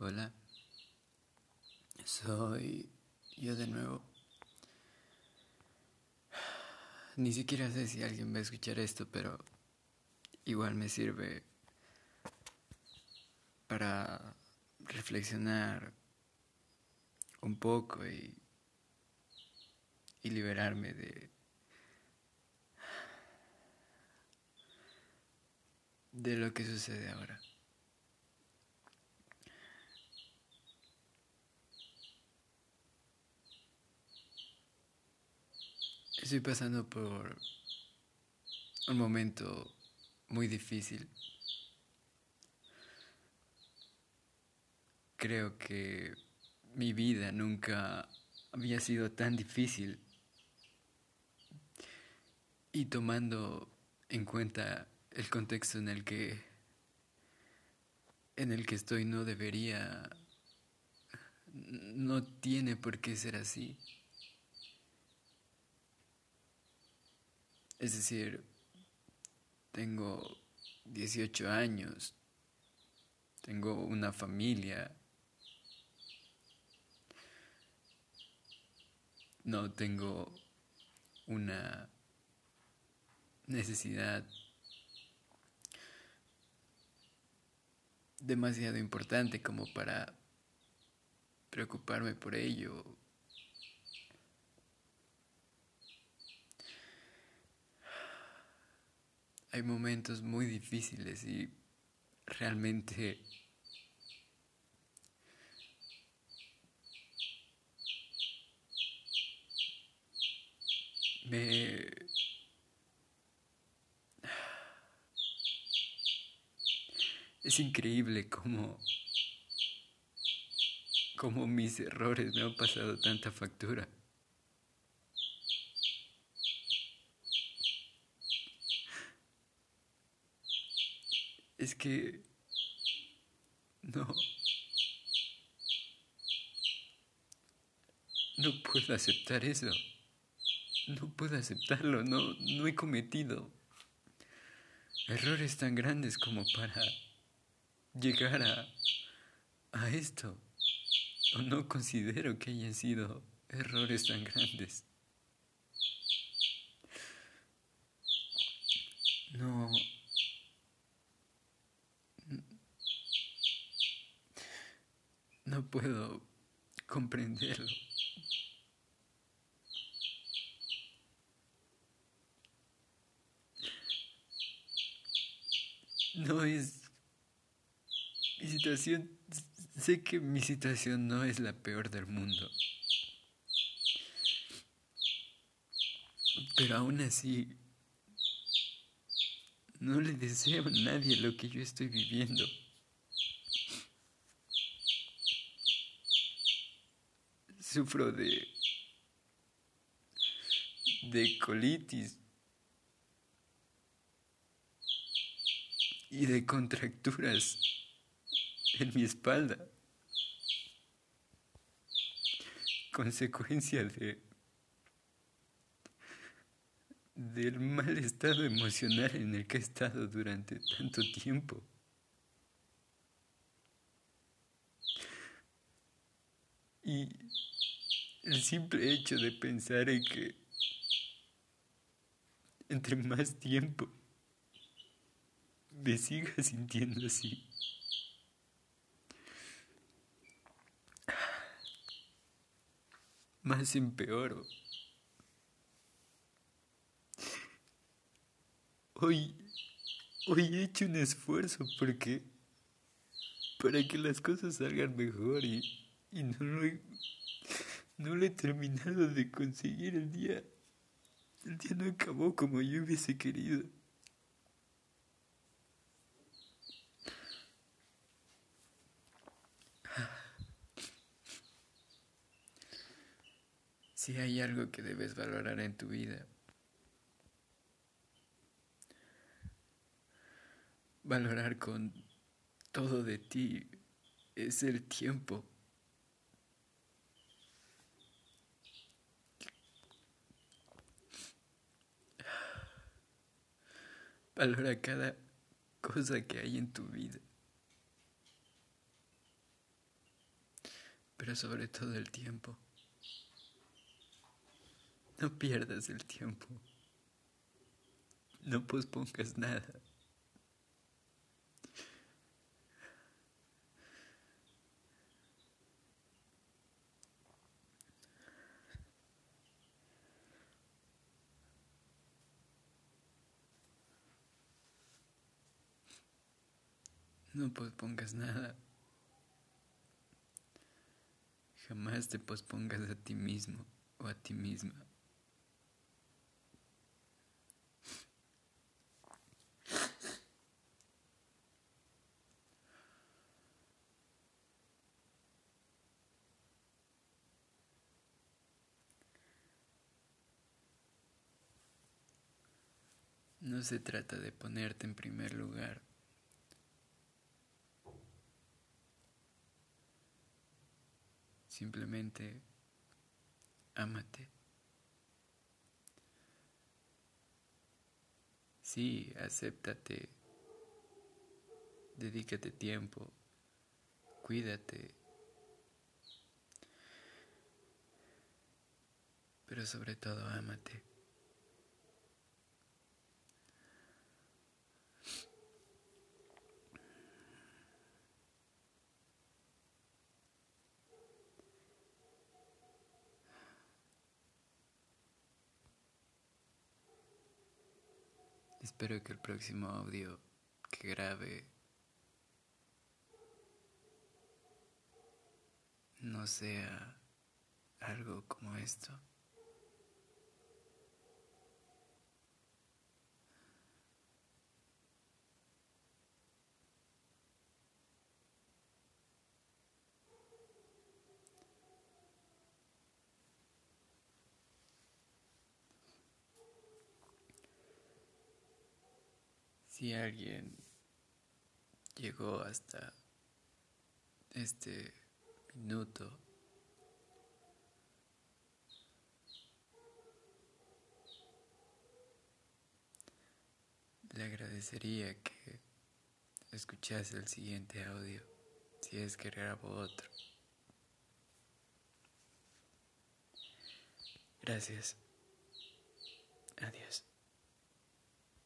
Hola, soy yo de nuevo. Ni siquiera sé si alguien va a escuchar esto, pero igual me sirve para reflexionar un poco y, y liberarme de, de lo que sucede ahora. Estoy pasando por un momento muy difícil. Creo que mi vida nunca había sido tan difícil. Y tomando en cuenta el contexto en el que en el que estoy no debería no tiene por qué ser así. Es decir, tengo 18 años, tengo una familia, no tengo una necesidad demasiado importante como para preocuparme por ello hay momentos muy difíciles y realmente me es increíble cómo cómo mis errores me han pasado tanta factura. Es que no. No puedo aceptar eso. No puedo aceptarlo. No, no he cometido errores tan grandes como para llegar a, a esto. O no considero que hayan sido errores tan grandes. No. No puedo comprenderlo. No es... Mi situación... Sé que mi situación no es la peor del mundo. Pero aún así... No le deseo a nadie lo que yo estoy viviendo. Sufro de, de colitis y de contracturas en mi espalda, consecuencia de del mal estado emocional en el que he estado durante tanto tiempo. Y el simple hecho de pensar en que entre más tiempo me siga sintiendo así. Más empeoro. Hoy, hoy he hecho un esfuerzo porque para que las cosas salgan mejor y, y no lo he no lo he terminado de conseguir el día. El día no acabó como yo hubiese querido. Si hay algo que debes valorar en tu vida, valorar con todo de ti es el tiempo. Valora cada cosa que hay en tu vida. pero sobre todo el tiempo. No pierdas el tiempo. No pospongas nada. No pospongas nada. Jamás te pospongas a ti mismo o a ti misma. No se trata de ponerte en primer lugar. Simplemente ámate. Sí, acéptate. Dedícate tiempo. Cuídate. Pero sobre todo ámate. Espero que el próximo audio que grabe no sea algo como esto. Si alguien llegó hasta este minuto, le agradecería que escuchase el siguiente audio, si es que grabo otro. Gracias. Adiós.